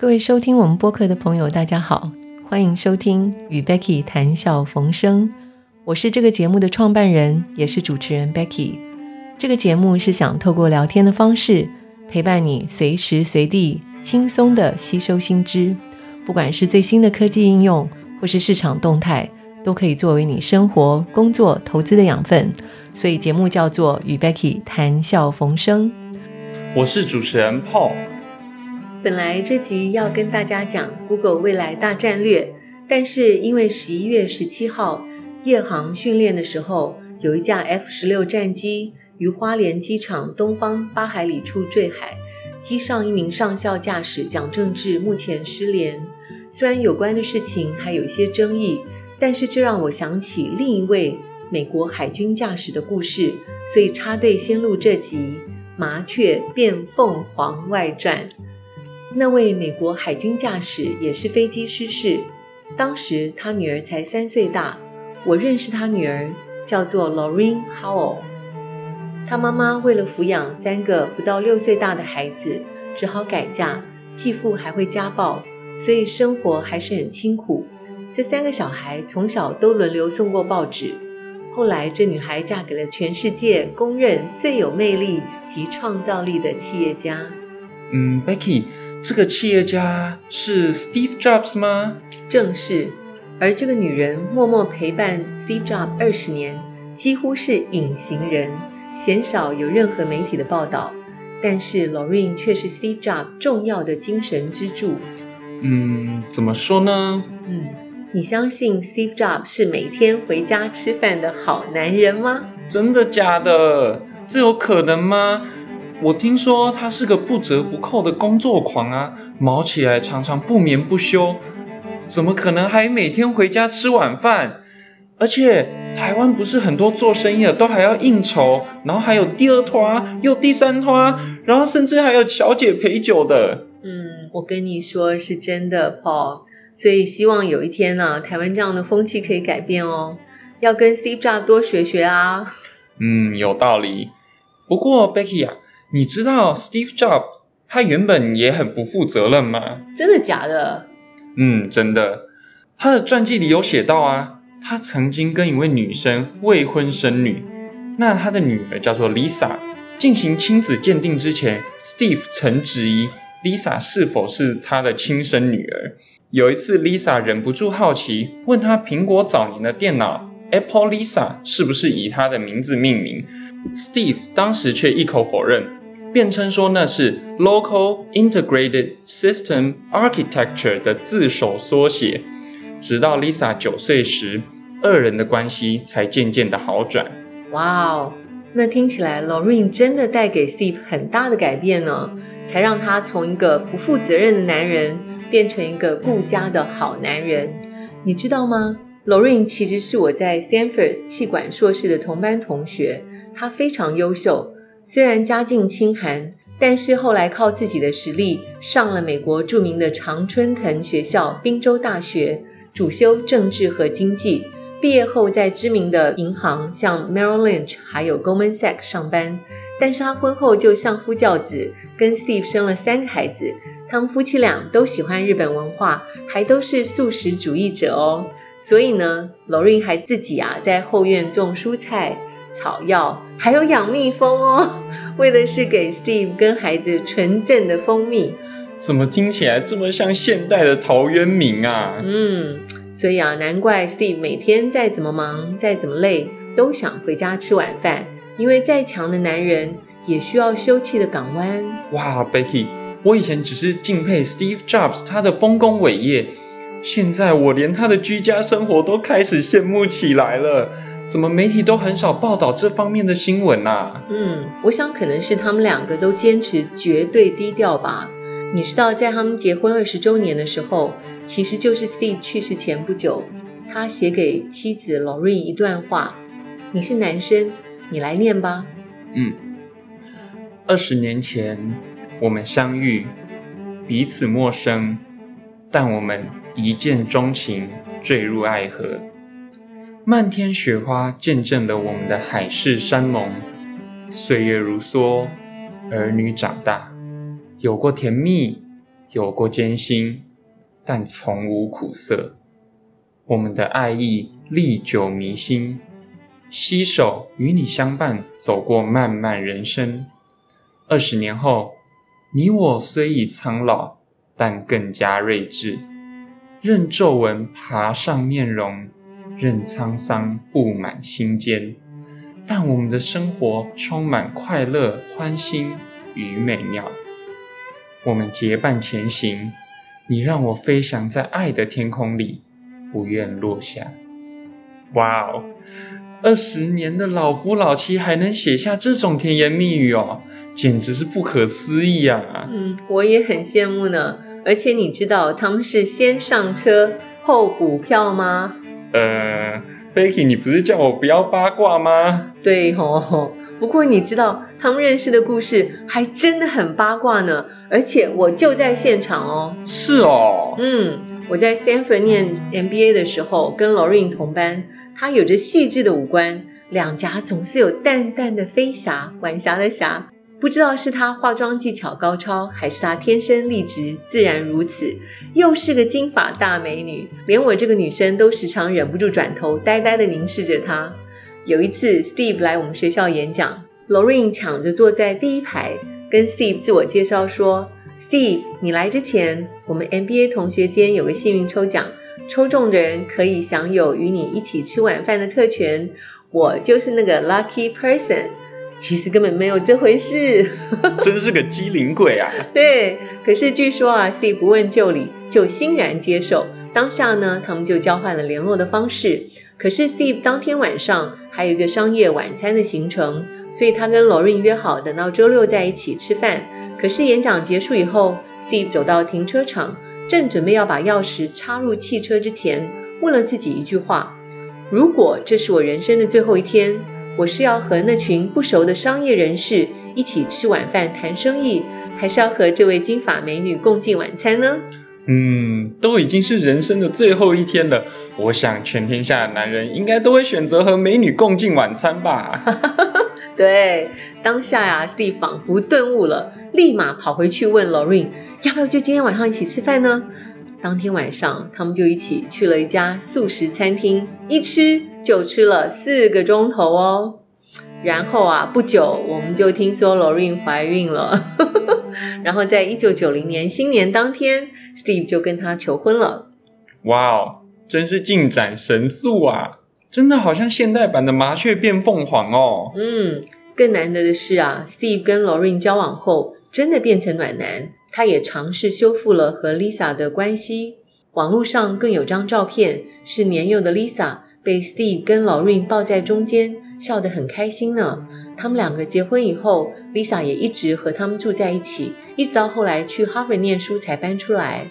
各位收听我们播客的朋友，大家好，欢迎收听与 Becky 谈笑逢生。我是这个节目的创办人，也是主持人 Becky。这个节目是想透过聊天的方式，陪伴你随时随地轻松的吸收新知，不管是最新的科技应用，或是市场动态，都可以作为你生活、工作、投资的养分。所以节目叫做与 Becky 谈笑逢生。我是主持人 Paul。本来这集要跟大家讲 Google 未来大战略，但是因为十一月十七号夜航训练的时候，有一架 F 十六战机于花莲机场东方八海里处坠海，机上一名上校驾驶蒋正志目前失联。虽然有关的事情还有一些争议，但是这让我想起另一位美国海军驾驶的故事，所以插队先录这集。麻雀变凤凰外传，那位美国海军驾驶也是飞机失事，当时他女儿才三岁大。我认识他女儿，叫做 Lorraine Howell。他妈妈为了抚养三个不到六岁大的孩子，只好改嫁，继父还会家暴，所以生活还是很清苦。这三个小孩从小都轮流送过报纸。后来，这女孩嫁给了全世界公认最有魅力及创造力的企业家。嗯，Becky，这个企业家是 Steve Jobs 吗？正是。而这个女人默默陪伴 Steve Jobs 二十年，几乎是隐形人，鲜少有任何媒体的报道。但是 Lorraine 却是 Steve Jobs 重要的精神支柱。嗯，怎么说呢？嗯。你相信 Steve Jobs 是每天回家吃饭的好男人吗？真的假的？这有可能吗？我听说他是个不折不扣的工作狂啊，忙起来常常不眠不休，怎么可能还每天回家吃晚饭？而且台湾不是很多做生意的都还要应酬，然后还有第二拖又第三拖，然后甚至还有小姐陪酒的。嗯，我跟你说是真的，Paul。所以希望有一天呢，台湾这样的风气可以改变哦，要跟 Steve Jobs 多学学啊。嗯，有道理。不过 Becky 啊，你知道 Steve Jobs 他原本也很不负责任吗？真的假的？嗯，真的。他的传记里有写到啊，他曾经跟一位女生未婚生女，那他的女儿叫做 Lisa。进行亲子鉴定之前，Steve 曾质疑 Lisa 是否是他的亲生女儿。有一次，Lisa 忍不住好奇，问他苹果早年的电脑 Apple Lisa 是不是以他的名字命名。Steve 当时却一口否认，辩称说那是 Local Integrated System Architecture 的自首缩写。直到 Lisa 九岁时，二人的关系才渐渐的好转。哇哦，那听起来 Lorraine 真的带给 Steve 很大的改变呢，才让他从一个不负责任的男人。变成一个顾家的好男人，你知道吗？Lorraine 其实是我在 Stanford 气管硕士的同班同学，他非常优秀，虽然家境清寒，但是后来靠自己的实力上了美国著名的常春藤学校宾州大学，主修政治和经济，毕业后在知名的银行像 Merrill Lynch 还有 Goldman Sachs 上班，但是他婚后就相夫教子，跟 Steve 生了三个孩子。他们夫妻俩都喜欢日本文化，还都是素食主义者哦。所以呢，Lorraine 还自己啊在后院种蔬菜、草药，还有养蜜蜂哦，为的是给 Steve 跟孩子纯正的蜂蜜。怎么听起来这么像现代的陶渊明啊？嗯，所以啊，难怪 Steve 每天再怎么忙、再怎么累，都想回家吃晚饭。因为再强的男人也需要休憩的港湾。哇，Becky。我以前只是敬佩 Steve Jobs 他的丰功伟业，现在我连他的居家生活都开始羡慕起来了。怎么媒体都很少报道这方面的新闻啊？嗯，我想可能是他们两个都坚持绝对低调吧。你知道，在他们结婚二十周年的时候，其实就是 Steve 去世前不久，他写给妻子 Lorraine 一段话。你是男生，你来念吧。嗯，二十年前。我们相遇，彼此陌生，但我们一见钟情，坠入爱河。漫天雪花见证了我们的海誓山盟。岁月如梭，儿女长大，有过甜蜜，有过艰辛，但从无苦涩。我们的爱意历久弥新，携手与你相伴，走过漫漫人生。二十年后，你我虽已苍老，但更加睿智。任皱纹爬上面容，任沧桑布满心间，但我们的生活充满快乐、欢欣与美妙。我们结伴前行，你让我飞翔在爱的天空里。不愿落下。哇哦，二十年的老夫老妻还能写下这种甜言蜜语哦，简直是不可思议啊！嗯，我也很羡慕呢。而且你知道他们是先上车后补票吗？呃，Becky，你不是叫我不要八卦吗？对吼，不过你知道他们认识的故事还真的很八卦呢，而且我就在现场哦。是哦。嗯。我在 Stanford 念 MBA 的时候，跟 Lorraine 同班，她有着细致的五官，两颊总是有淡淡的飞霞，晚霞的霞。不知道是她化妆技巧高超，还是她天生丽质自然如此，又是个金发大美女，连我这个女生都时常忍不住转头呆呆的凝视着她。有一次，Steve 来我们学校演讲，Lorraine 抢着坐在第一排，跟 Steve 自我介绍说。Steve，你来之前，我们 MBA 同学间有个幸运抽奖，抽中的人可以享有与你一起吃晚饭的特权。我就是那个 lucky person。其实根本没有这回事，真是个机灵鬼啊！对，可是据说啊，Steve 不问就里，就欣然接受。当下呢，他们就交换了联络的方式。可是 Steve 当天晚上还有一个商业晚餐的行程，所以他跟 Lorraine 约好等到周六在一起吃饭。可是演讲结束以后，Steve 走到停车场，正准备要把钥匙插入汽车之前，问了自己一句话：如果这是我人生的最后一天，我是要和那群不熟的商业人士一起吃晚饭谈生意，还是要和这位金发美女共进晚餐呢？嗯，都已经是人生的最后一天了，我想全天下的男人应该都会选择和美女共进晚餐吧。对，当下呀，Steve 仿佛顿悟了，立马跑回去问 Lorraine，要不要就今天晚上一起吃饭呢？当天晚上，他们就一起去了一家素食餐厅，一吃就吃了四个钟头哦。然后啊，不久我们就听说 Lorraine 怀孕了，然后在一九九零年新年当天，Steve 就跟她求婚了。哇哦，真是进展神速啊！真的好像现代版的麻雀变凤凰哦。嗯，更难得的是啊，Steve 跟 Lorraine 交往后，真的变成暖男。他也尝试修复了和 Lisa 的关系。网络上更有张照片，是年幼的 Lisa 被 Steve 跟 Lorraine 抱在中间，笑得很开心呢。他们两个结婚以后，Lisa 也一直和他们住在一起，一直到后来去 Harvard 念书才搬出来。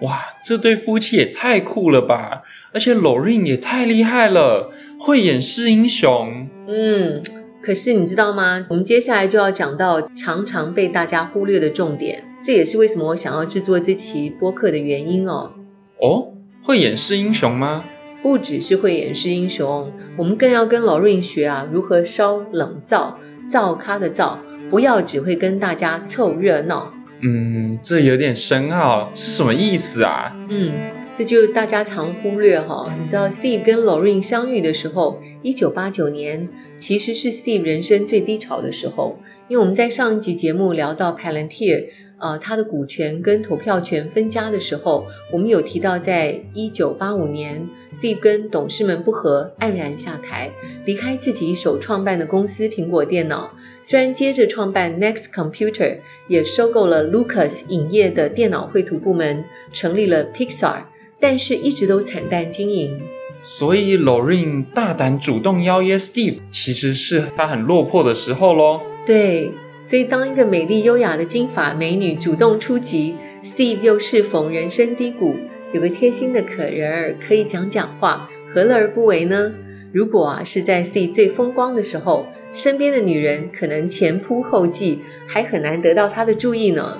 哇，这对夫妻也太酷了吧！而且 Lorraine 也太厉害了，会演示英雄。嗯，可是你知道吗？我们接下来就要讲到常常被大家忽略的重点，这也是为什么我想要制作这期播客的原因哦。哦，会演示英雄吗？不只是会演示英雄，我们更要跟 Lorraine 学啊，如何烧冷灶，灶咖的灶，不要只会跟大家凑热闹。嗯，这有点深奥，是什么意思啊？嗯。这就大家常忽略哈，你知道 Steve 跟 Lorraine 相遇的时候，一九八九年其实是 Steve 人生最低潮的时候，因为我们在上一集节目聊到 Palantir，呃，他的股权跟投票权分家的时候，我们有提到，在一九八五年，Steve 跟董事们不和，黯然下台，离开自己一手创办的公司苹果电脑，虽然接着创办 Next Computer，也收购了 Lucas 影业的电脑绘图部门，成立了 Pixar。但是一直都惨淡经营，所以 Lorraine 大胆主动邀约 Steve，其实是他很落魄的时候喽。对，所以当一个美丽优雅的金发美女主动出击，Steve 又适逢人生低谷，有个贴心的可人儿可以讲讲话，何乐而不为呢？如果啊是在 Steve 最风光的时候，身边的女人可能前仆后继，还很难得到他的注意呢。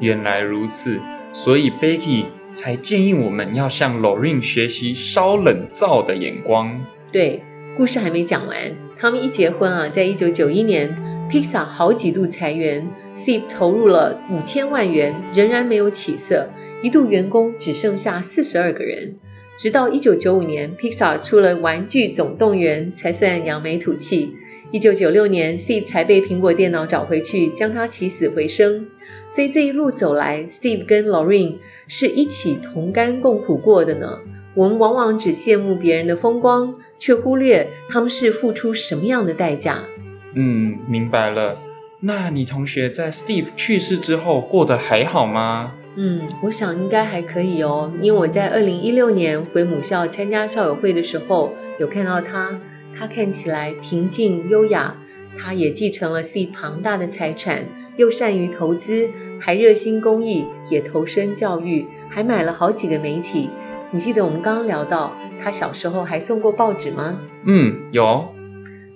原来如此，所以 Becky。才建议我们要向 Lorraine 学习烧冷灶的眼光。对，故事还没讲完，他们一结婚啊，在一九九一年 Pixar 好几度裁员，Steve 投入了五千万元，仍然没有起色，一度员工只剩下四十二个人。直到一九九五年，Pixar 出了《玩具总动员》，才算扬眉吐气。一九九六年，Steve 才被苹果电脑找回去，将他起死回生。所以这一路走来，Steve 跟 Lorraine 是一起同甘共苦过的呢。我们往往只羡慕别人的风光，却忽略他们是付出什么样的代价。嗯，明白了。那你同学在 Steve 去世之后过得还好吗？嗯，我想应该还可以哦，因为我在二零一六年回母校参加校友会的时候，有看到他，他看起来平静优雅，他也继承了 Steve 庞大的财产，又善于投资，还热心公益，也投身教育，还买了好几个媒体。你记得我们刚刚聊到他小时候还送过报纸吗？嗯，有。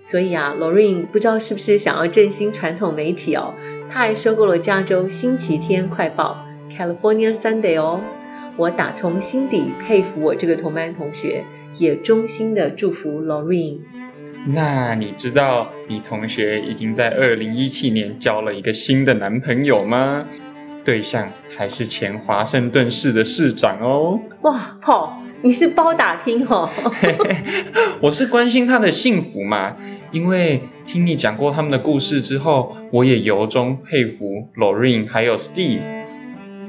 所以啊，Lorraine 不知道是不是想要振兴传统媒体哦，他还收购了加州星期天快报。California Sunday 哦，我打从心底佩服我这个同班同学，也衷心的祝福 Lorraine。那你知道你同学已经在二零一七年交了一个新的男朋友吗？对象还是前华盛顿市的市长哦。哇，Paul，你是包打听哦。我是关心他的幸福嘛，因为听你讲过他们的故事之后，我也由衷佩服 Lorraine 还有 Steve。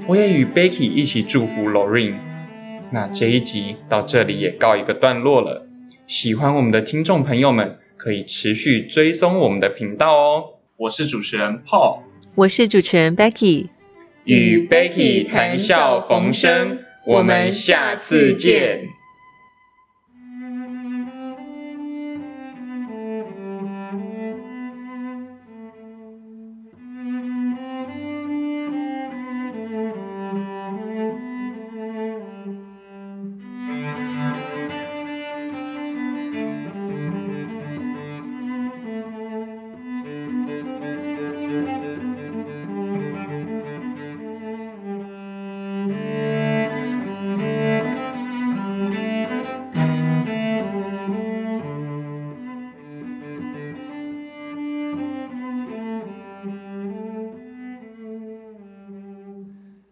我也与 Becky 一起祝福 Lorraine。那这一集到这里也告一个段落了。喜欢我们的听众朋友们可以持续追踪我们的频道哦。我是主持人 Paul，我是主持人 Becky，与 Becky 谈笑逢生，我们下次见。